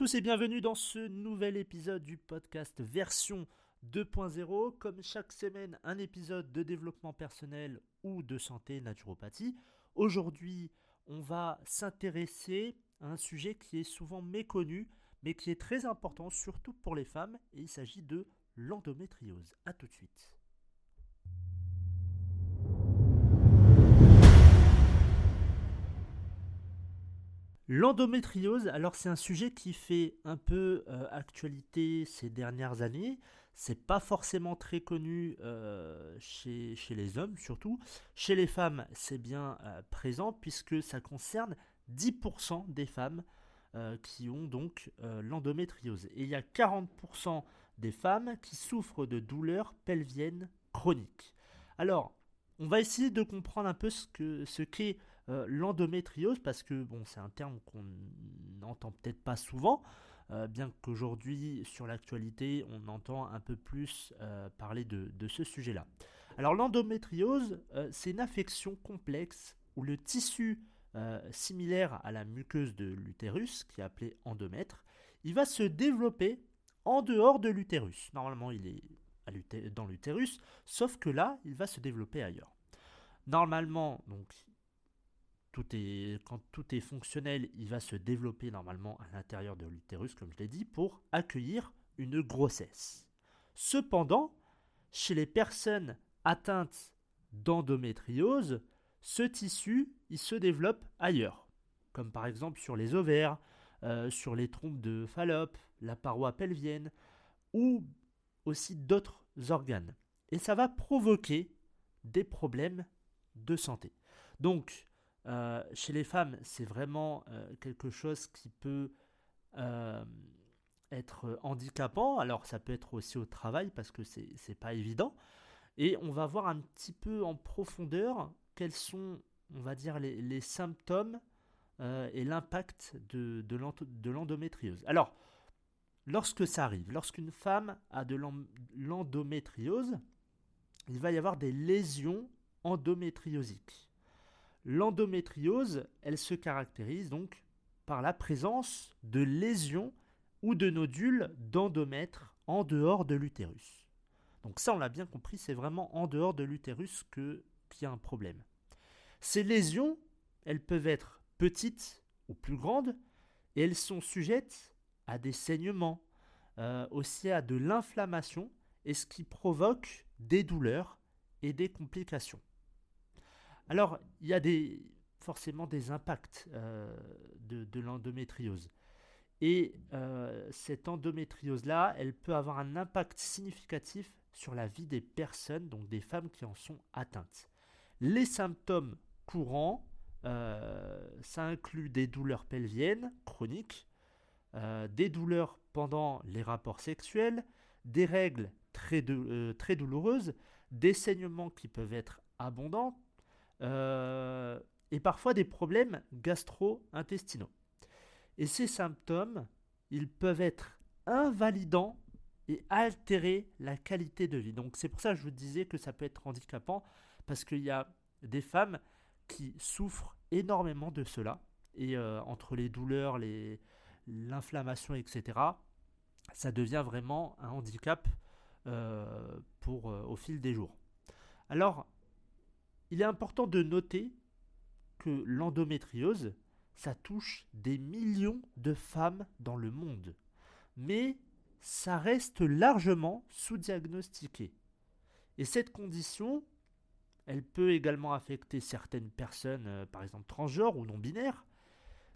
tous et bienvenue dans ce nouvel épisode du podcast version 2.0. Comme chaque semaine, un épisode de développement personnel ou de santé naturopathie. Aujourd'hui, on va s'intéresser à un sujet qui est souvent méconnu, mais qui est très important, surtout pour les femmes, et il s'agit de l'endométriose. A tout de suite. L'endométriose, alors c'est un sujet qui fait un peu euh, actualité ces dernières années. C'est pas forcément très connu euh, chez, les hommes surtout. Chez les femmes, c'est bien euh, présent puisque ça concerne 10% des femmes qui ont donc l'endométriose. Et il y a 40% des femmes qui souffrent de douleurs pelviennes chroniques. Alors, on va essayer de comprendre un peu ce qu'est ce euh, l'endométriose, parce que bon, c'est un terme qu'on n'entend peut-être pas souvent, euh, bien qu'aujourd'hui, sur l'actualité, on entend un peu plus euh, parler de, ce sujet-là. Alors l'endométriose, c'est une affection complexe où le tissu similaire à la muqueuse de l'utérus, qui est appelé endomètre, il va se développer en dehors de l'utérus. Normalement, il est dans l'utérus, sauf que là, il va se développer ailleurs. Normalement, donc, est, quand tout est fonctionnel, il va se développer normalement à l'intérieur de l'utérus, comme je l'ai dit, pour accueillir une grossesse. Cependant, chez les personnes atteintes d'endométriose, ce tissu, il se développe ailleurs, comme par exemple sur les ovaires, euh, sur les trompes de Fallope, la paroi pelvienne, ou aussi d'autres organes. Et ça va provoquer des problèmes de santé. Donc, euh, chez les femmes, c'est vraiment euh, quelque chose qui peut euh, être handicapant. Alors, ça peut être aussi au travail parce que c'est n'est pas évident. Et on va voir un petit peu en profondeur quels sont, on va dire, les, symptômes et l'impact de, de l'endométriose. Alors, lorsque ça arrive, lorsqu'une femme a de l'endométriose, il va y avoir des lésions endométriosiques. L'endométriose, elle se caractérise donc par la présence de lésions ou de nodules d'endomètre en dehors de l'utérus. Donc ça, on l'a bien compris, c'est vraiment en dehors de l'utérus qu'il y a un problème. Ces lésions, elles peuvent être petites ou plus grandes, et elles sont sujettes à des saignements, euh, aussi à de l'inflammation, et ce qui provoque des douleurs et des complications. Alors, il y a forcément des impacts euh, de, l'endométriose. Et euh, cette endométriose-là, elle peut avoir un impact significatif sur la vie des personnes, donc des femmes qui en sont atteintes. Les symptômes courants, euh, ça inclut des douleurs pelviennes chroniques, des douleurs pendant les rapports sexuels, des règles très douloureuses, des saignements qui peuvent être abondants, euh, et parfois des problèmes gastro-intestinaux. Et ces symptômes, ils peuvent être invalidants et altérer la qualité de vie. Donc c'est pour ça que je vous disais que ça peut être handicapant, parce qu'il y a des femmes qui souffrent énormément de cela. Et euh, entre les douleurs, l'inflammation, etc., ça devient vraiment un handicap euh, pour, au fil des jours. Alors, il est important de noter que l'endométriose, ça touche des millions de femmes dans le monde. Mais ça reste largement sous-diagnostiqué. Et cette condition, elle peut également affecter certaines personnes, euh, par exemple transgenres ou non-binaires.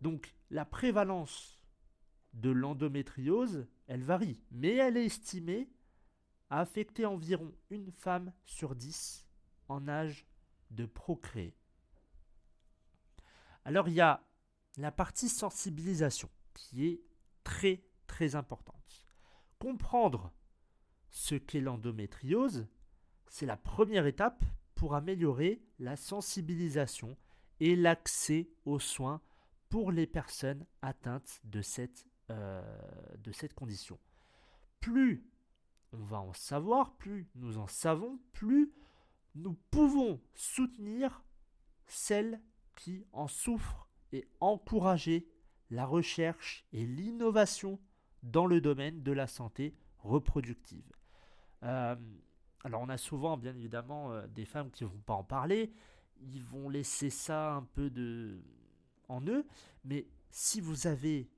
Donc la prévalence de l'endométriose, elle varie, mais elle est estimée à affecter environ une femme sur dix en âge de procréer. Alors il y a la partie sensibilisation qui est très très importante. Comprendre ce qu'est l'endométriose, c'est la première étape pour améliorer la sensibilisation et l'accès aux soins pour les personnes atteintes de cette, euh, de cette condition. Plus on va en savoir, plus nous en savons, plus nous pouvons soutenir celles qui en souffrent et encourager la recherche et l'innovation dans le domaine de la santé reproductive. Euh, alors on a souvent bien évidemment euh, des femmes qui ne vont pas en parler, ils vont laisser ça un peu de en eux, mais si vous avez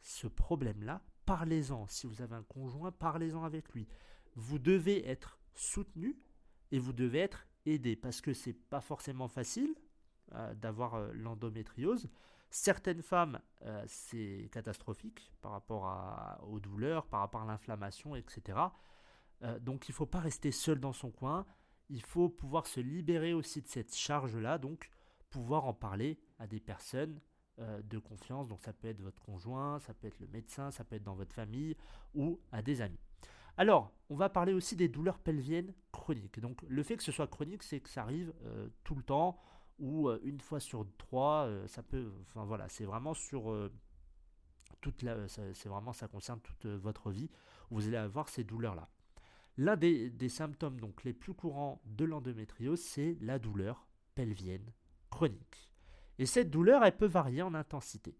ce problème-là, parlez-en. Si vous avez un conjoint, parlez-en avec lui. Vous devez être soutenu et vous devez être aidé parce que c'est pas forcément facile euh, d'avoir l'endométriose. Certaines femmes, euh, c'est catastrophique par rapport aux douleurs, par rapport à l'inflammation, etc. Euh, donc il ne faut pas rester seul dans son coin. Il faut pouvoir se libérer aussi de cette charge-là, donc pouvoir en parler à des personnes euh, de confiance. Donc ça peut être votre conjoint, ça peut être le médecin, ça peut être dans votre famille ou à des amis. Alors, on va parler aussi des douleurs pelviennes chroniques. Donc le fait que ce soit chronique, c'est que ça arrive tout le temps ou euh, une fois sur trois, euh, ça peut. Enfin voilà, c'est vraiment sur euh, toute la. C'est vraiment ça concerne toute votre vie. Vous allez avoir ces douleurs-là. L'un des, symptômes donc les plus courants de l'endométriose, c'est la douleur pelvienne chronique. Et cette douleur, elle peut varier en intensité,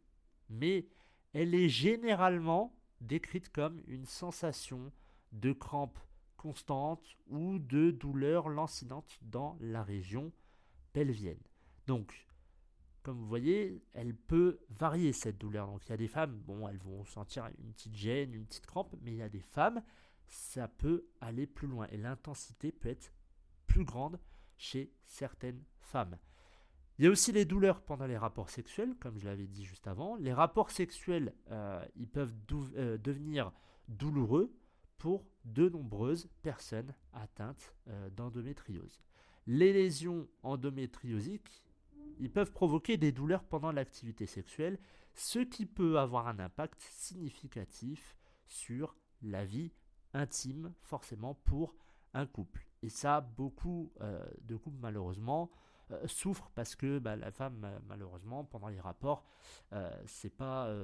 mais elle est généralement décrite comme une sensation de crampe constante ou de douleur lancinante dans la région pelvienne. Donc, comme vous voyez, elle peut varier cette douleur. Donc il y a des femmes, bon, elles vont sentir une petite gêne, une petite crampe, mais il y a des femmes, ça peut aller plus loin et l'intensité peut être plus grande chez certaines femmes. Il y a aussi les douleurs pendant les rapports sexuels, comme je l'avais dit juste avant. Les rapports sexuels, euh, ils peuvent euh, devenir douloureux pour de nombreuses personnes atteintes euh, d'endométriose. Les lésions endométriosiques, ils peuvent provoquer des douleurs pendant l'activité sexuelle, ce qui peut avoir un impact significatif sur la vie intime, forcément pour un couple. Et ça, beaucoup euh, de couples, malheureusement, euh, souffrent parce que bah, la femme, malheureusement, pendant les rapports, c'est pas,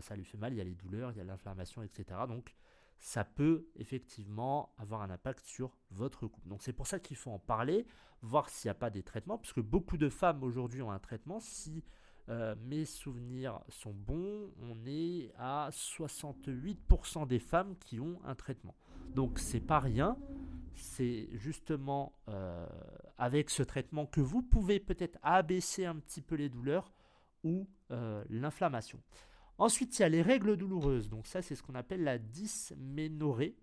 ça lui fait mal, il y a les douleurs, il y a l'inflammation, etc. Donc, ça peut effectivement avoir un impact sur votre couple. Donc c'est pour ça qu'il faut en parler, voir s'il n'y a pas des traitements, puisque beaucoup de femmes aujourd'hui ont un traitement. Si euh, mes souvenirs sont bons, on est à 68% des femmes qui ont un traitement. Donc c'est pas rien, c'est justement euh, avec ce traitement que vous pouvez peut-être abaisser un petit peu les douleurs ou euh, l'inflammation. Ensuite, il y a les règles douloureuses. Donc ça, c'est ce qu'on appelle la dysménorrhée.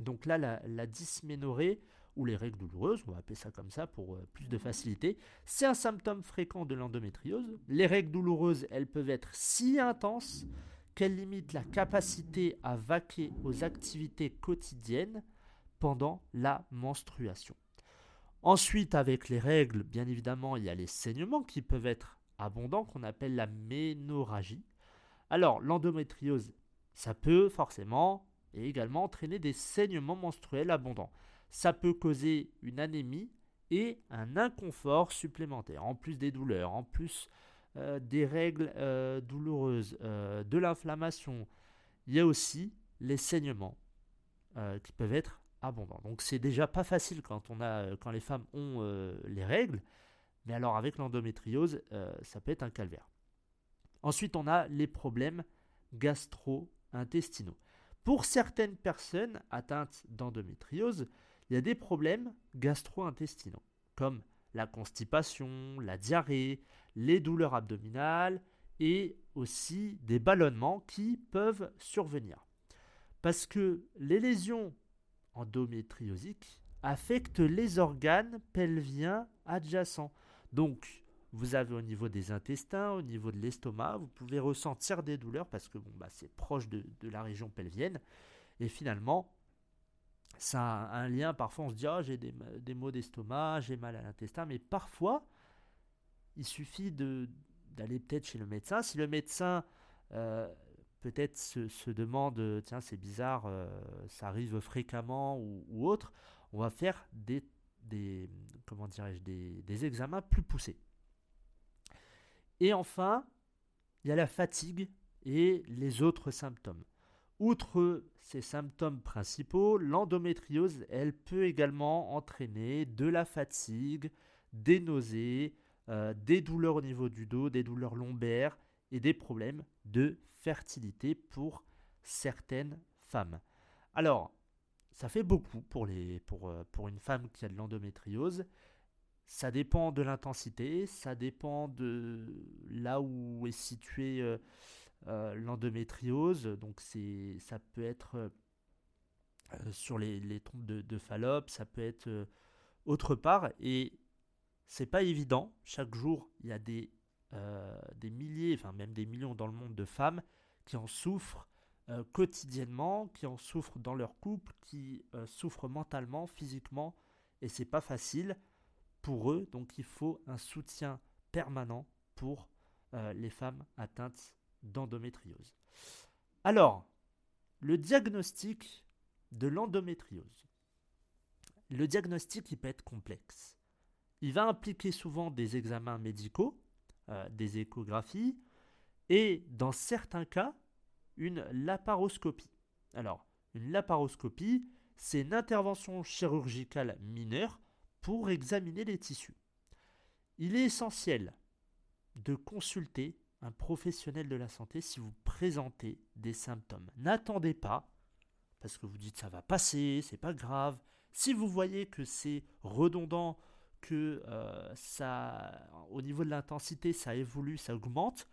Donc là, la, dysménorrhée, ou les règles douloureuses, on va appeler ça comme ça pour euh, plus de facilité, c'est un symptôme fréquent de l'endométriose. Les règles douloureuses, elles peuvent être si intenses qu'elles limitent la capacité à vaquer aux activités quotidiennes pendant la menstruation. Ensuite, avec les règles, bien évidemment, il y a les saignements qui peuvent être abondants, qu'on appelle la ménorragie. Alors, l'endométriose, ça peut forcément et également entraîner des saignements menstruels abondants. Ça peut causer une anémie et un inconfort supplémentaire, en plus des douleurs, en plus euh, des règles euh, douloureuses, euh, de l'inflammation. Il y a aussi les saignements qui peuvent être abondants. Donc c'est déjà pas facile quand, les femmes ont les règles, mais alors avec l'endométriose, ça peut être un calvaire. Ensuite, on a les problèmes gastro-intestinaux. Pour certaines personnes atteintes d'endométriose, il y a des problèmes gastro-intestinaux, comme la constipation, la diarrhée, les douleurs abdominales et aussi des ballonnements qui peuvent survenir. Parce que les lésions endométriosiques affectent les organes pelviens adjacents. Donc, vous avez au niveau des intestins, au niveau de l'estomac, vous pouvez ressentir des douleurs parce que bon, bah, c'est proche de, la région pelvienne. Et finalement, ça a un lien. Parfois, on se dit oh, j'ai des, maux d'estomac, j'ai mal à l'intestin. Mais parfois, il suffit d'aller peut-être chez le médecin. Si le médecin euh, peut-être se, demande tiens, c'est bizarre, euh, ça arrive fréquemment ou, autre, on va faire des, des comment des examens plus poussés. Et enfin, il y a la fatigue et les autres symptômes. Outre ces symptômes principaux, l'endométriose, elle peut également entraîner de la fatigue, des nausées, euh, des douleurs au niveau du dos, des douleurs lombaires et des problèmes de fertilité pour certaines femmes. Alors, ça fait beaucoup pour, les, pour, euh, pour une femme qui a de l'endométriose. Ça dépend de l'intensité, ça dépend de là où est située euh, euh, l'endométriose. Donc c'est, ça peut être sur les, les trompes de, de, Fallope, ça peut être autre part. Et c'est pas évident. Chaque jour, il y a des, des milliers, enfin même des millions dans le monde de femmes qui en souffrent euh, quotidiennement, qui en souffrent dans leur couple, qui euh, souffrent mentalement, physiquement, et c'est pas facile pour eux. Donc il faut un soutien permanent pour euh, les femmes atteintes d'endométriose. Alors, le diagnostic de l'endométriose. Le diagnostic il peut être complexe. Il va impliquer souvent des examens médicaux, des échographies, et dans certains cas, une laparoscopie. Alors, une laparoscopie, c'est une intervention chirurgicale mineure pour examiner les tissus. Il est essentiel de consulter un professionnel de la santé si vous présentez des symptômes. N'attendez pas, parce que vous dites ça va passer, c'est pas grave. Si vous voyez que c'est redondant, que euh, ça, au niveau de l'intensité, ça évolue, ça augmente,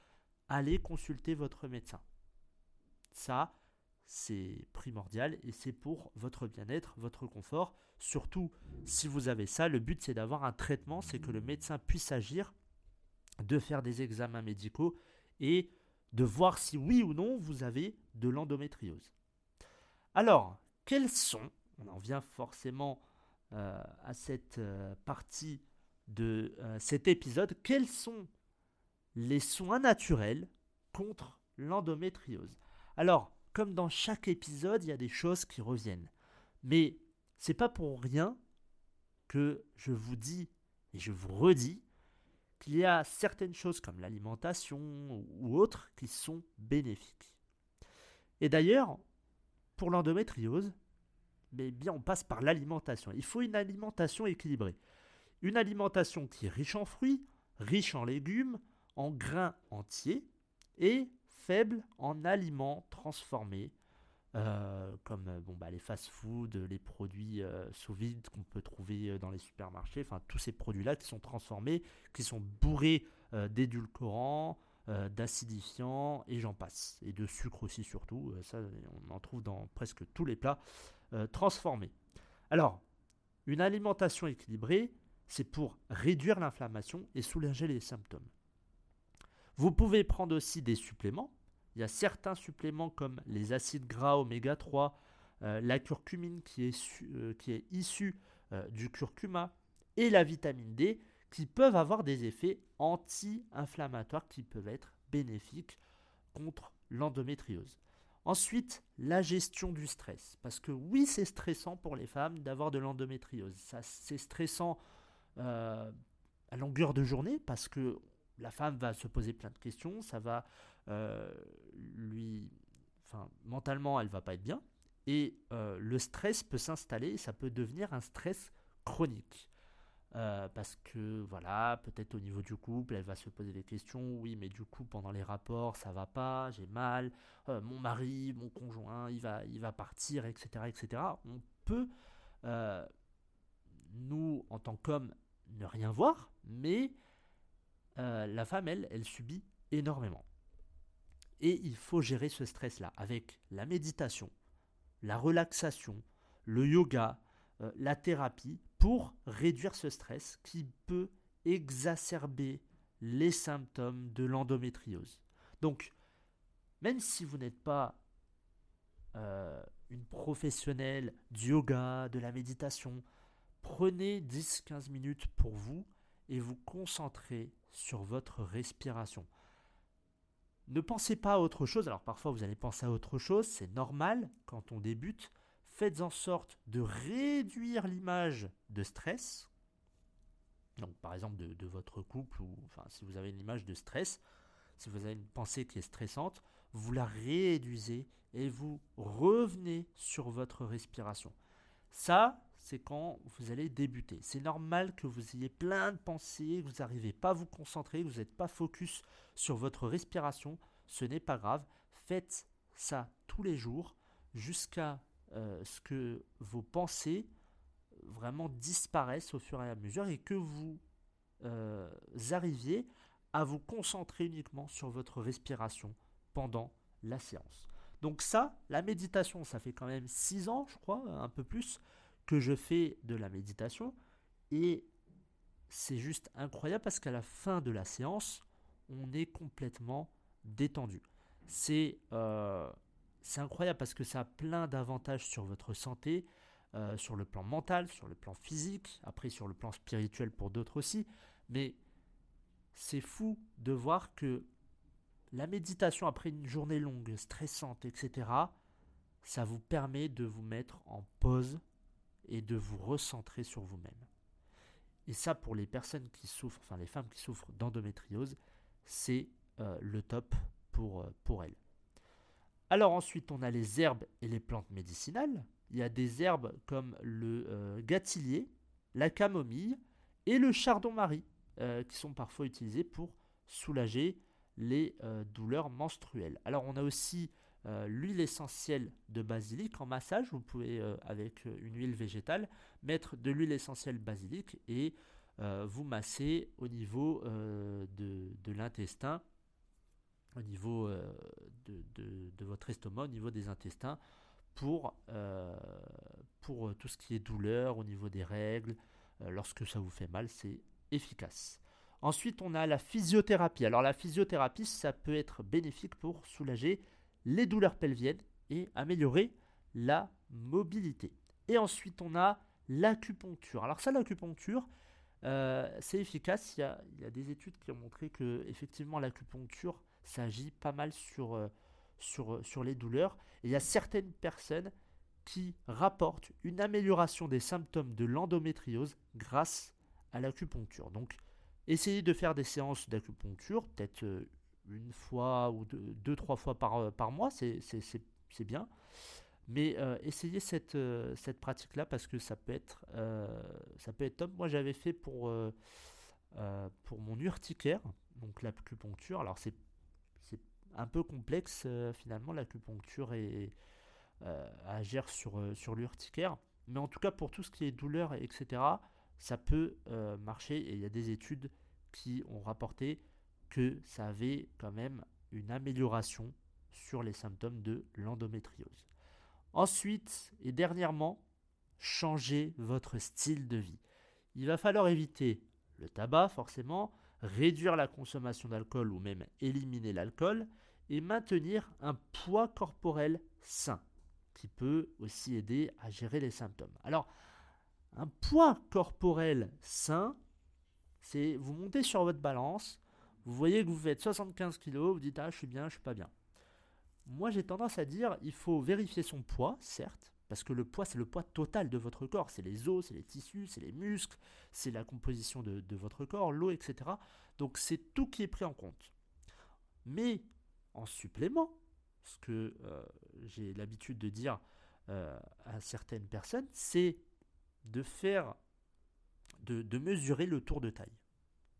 allez consulter votre médecin. Ça, c'est primordial et c'est pour votre bien-être, votre confort. Surtout si vous avez ça, le but c'est d'avoir un traitement, c'est que le médecin puisse agir, de faire des examens médicaux et de voir si oui ou non vous avez de l'endométriose. Alors, quels sont, on en vient forcément euh, à cette euh, partie de euh, cet épisode, quels sont les soins naturels contre l'endométriose? Alors, comme dans chaque épisode, il y a des choses qui reviennent. Mais c'est pas pour rien que je vous dis et je vous redis qu'il y a certaines choses comme l'alimentation ou autres qui sont bénéfiques. Et d'ailleurs, pour l'endométriose, mais bien on passe par l'alimentation. Il faut une alimentation équilibrée. Une alimentation qui est riche en fruits, riche en légumes, en grains entiers et faible en aliments transformés, euh, comme euh, bon, bah, les fast-foods, les produits euh, sous vide qu'on peut trouver dans les supermarchés, enfin tous ces produits-là qui sont transformés, qui sont bourrés d'édulcorants, d'acidifiants et j'en passe, et de sucre aussi surtout, ça on en trouve dans presque tous les plats transformés. Alors, une alimentation équilibrée, c'est pour réduire l'inflammation et soulager les symptômes. Vous pouvez prendre aussi des suppléments il y a certains suppléments comme les acides gras oméga 3, euh, la curcumine qui est, euh, qui est issue euh, du curcuma et la vitamine D qui peuvent avoir des effets anti-inflammatoires qui peuvent être bénéfiques contre l'endométriose. Ensuite, la gestion du stress. Parce que oui, c'est stressant pour les femmes d'avoir de l'endométriose. c'est stressant à longueur de journée parce que la femme va se poser plein de questions, ça va lui, enfin, mentalement, elle va pas être bien. Et euh, le stress peut s'installer, ça peut devenir un stress chronique. Euh, parce que voilà, peut-être au niveau du couple, elle va se poser des questions. Oui, mais du coup, pendant les rapports, ça va pas, j'ai mal. mon mari, mon conjoint, il va, il partir, etc., etc. On peut, nous, en tant qu'hommes, ne rien voir, mais la femme, elle, elle subit énormément. Et il faut gérer ce stress-là avec la méditation, la relaxation, le yoga, euh, la thérapie, pour réduire ce stress qui peut exacerber les symptômes de l'endométriose. Donc, même si vous n'êtes pas euh, une professionnelle du yoga, de la méditation, prenez 10-15 minutes pour vous et vous concentrez sur votre respiration. Ne pensez pas à autre chose. Alors parfois vous allez penser à autre chose, c'est normal quand on débute. Faites en sorte de réduire l'image de stress. Donc par exemple de, votre couple, ou enfin si vous avez une image de stress, si vous avez une pensée qui est stressante, vous la réduisez et vous revenez sur votre respiration. Ça, c'est quand vous allez débuter. C'est normal que vous ayez plein de pensées, que vous n'arrivez pas à vous concentrer, que vous n'êtes pas focus sur votre respiration. Ce n'est pas grave. Faites ça tous les jours jusqu'à euh, ce que vos pensées vraiment disparaissent au fur et à mesure et que vous euh, arriviez à vous concentrer uniquement sur votre respiration pendant la séance. Donc ça, la méditation, ça fait quand même 6 ans, je crois, un peu plus, que je fais de la méditation. Et c'est juste incroyable parce qu'à la fin de la séance, on est complètement détendu. C'est euh, incroyable parce que ça a plein d'avantages sur votre santé, euh, sur le plan mental, sur le plan physique, après sur le plan spirituel pour d'autres aussi. Mais c'est fou de voir que la méditation après une journée longue, stressante, etc., ça vous permet de vous mettre en pause et de vous recentrer sur vous-même. Et ça, pour les personnes qui souffrent, enfin les femmes qui souffrent d'endométriose, c'est euh, le top pour, euh, pour elles. Alors ensuite, on a les herbes et les plantes médicinales. Il y a des herbes comme le euh, gâtillier, la camomille et le chardon-marie qui sont parfois utilisés pour soulager les euh, douleurs menstruelles. Alors on a aussi euh, l'huile essentielle de basilic en massage. Vous pouvez euh, avec une huile végétale mettre de l'huile essentielle basilic et vous masser au niveau de, l'intestin, au niveau de, votre estomac, au niveau des intestins, pour, pour tout ce qui est douleur, au niveau des règles, lorsque ça vous fait mal, c'est efficace. Ensuite, on a la physiothérapie. Alors la physiothérapie, ça peut être bénéfique pour soulager les douleurs pelviennes et améliorer la mobilité. Et ensuite, on a l'acupuncture. Alors ça, l'acupuncture, euh, c'est efficace. Il y, a, des études qui ont montré que effectivement l'acupuncture, ça agit pas mal sur, euh, sur, sur les douleurs. Et il y a certaines personnes qui rapportent une amélioration des symptômes de l'endométriose grâce à l'acupuncture. Donc Essayez de faire des séances d'acupuncture, peut-être euh, une fois ou deux, trois fois par, euh, par mois, c'est bien. Mais euh, essayez cette, cette pratique-là parce que ça peut être, ça peut être top. Moi, j'avais fait pour, pour mon urticaire, donc l'acupuncture. Alors, c'est un peu complexe finalement, l'acupuncture et agir sur, sur l'urticaire. Mais en tout cas, pour tout ce qui est douleur, etc., ça peut euh, marcher et il y a des études qui ont rapporté que ça avait quand même une amélioration sur les symptômes de l'endométriose. Ensuite et dernièrement, changez votre style de vie. Il va falloir éviter le tabac forcément, réduire la consommation d'alcool ou même éliminer l'alcool et maintenir un poids corporel sain qui peut aussi aider à gérer les symptômes. Alors, un poids corporel sain, c'est vous montez sur votre balance, vous voyez que vous faites 75 kg, vous dites ah je suis bien, je suis pas bien. Moi j'ai tendance à dire il faut vérifier son poids, certes, parce que le poids c'est le poids total de votre corps, c'est les os, c'est les tissus, c'est les muscles, c'est la composition de, votre corps, l'eau, etc. Donc c'est tout qui est pris en compte. Mais en supplément, ce que euh, j'ai l'habitude de dire euh, à certaines personnes, c'est de faire, de, mesurer le tour de taille.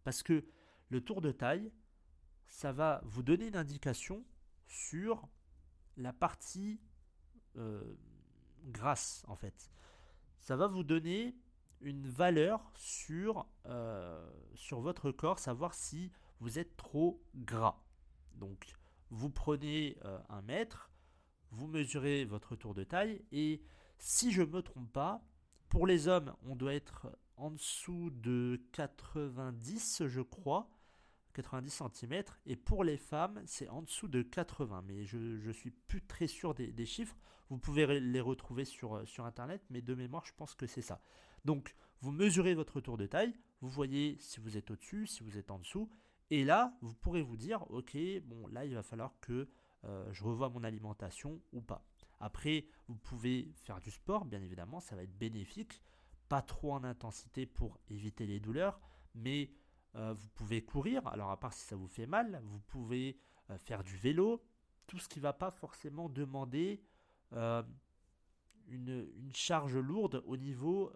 Parce que le tour de taille, ça va vous donner une indication sur la partie euh, grasse, en fait. Ça va vous donner une valeur sur, euh, sur votre corps, savoir si vous êtes trop gras. Donc, vous prenez euh, un mètre, vous mesurez votre tour de taille, et si je ne me trompe pas, pour les hommes, on doit être en dessous de 90, je crois, 90 cm, et pour les femmes, c'est en dessous de 80, mais je suis plus très sûr des, chiffres. Vous pouvez les retrouver sur, sur Internet, mais de mémoire, je pense que c'est ça. Donc, vous mesurez votre tour de taille, vous voyez si vous êtes au-dessus, si vous êtes en dessous, et là, vous pourrez vous dire, ok, bon, là, il va falloir que euh, je revoie mon alimentation ou pas. Après, vous pouvez faire du sport, bien évidemment, ça va être bénéfique. Pas trop en intensité pour éviter les douleurs, mais euh, vous pouvez courir. Alors, à part si ça vous fait mal, vous pouvez euh, faire du vélo. Tout ce qui ne va pas forcément demander euh, une, charge lourde au niveau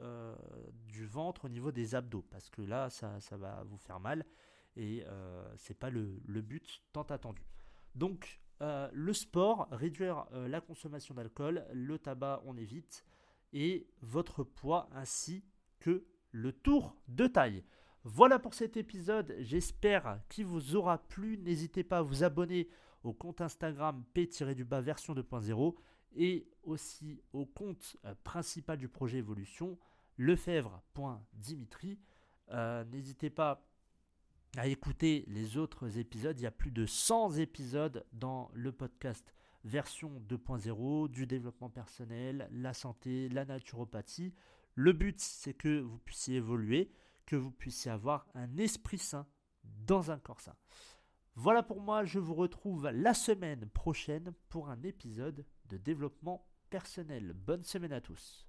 du ventre, au niveau des abdos, parce que là, ça, va vous faire mal et c'est pas le, but tant attendu. Donc, le sport, réduire la consommation d'alcool, le tabac, on évite, et votre poids ainsi que le tour de taille. Voilà pour cet épisode, j'espère qu'il vous aura plu. N'hésitez pas à vous abonner au compte Instagram P-du-bas version 2.0 et aussi au compte euh, principal du projet Evolution, lefebvre.dimitri. Euh, n'hésitez pas à écouter les autres épisodes. Il y a plus de 100 épisodes dans le podcast version 2.0 du développement personnel, la santé, la naturopathie. Le but, c'est que vous puissiez évoluer, que vous puissiez avoir un esprit sain dans un corps sain. Voilà pour moi, je vous retrouve la semaine prochaine pour un épisode de développement personnel. Bonne semaine à tous.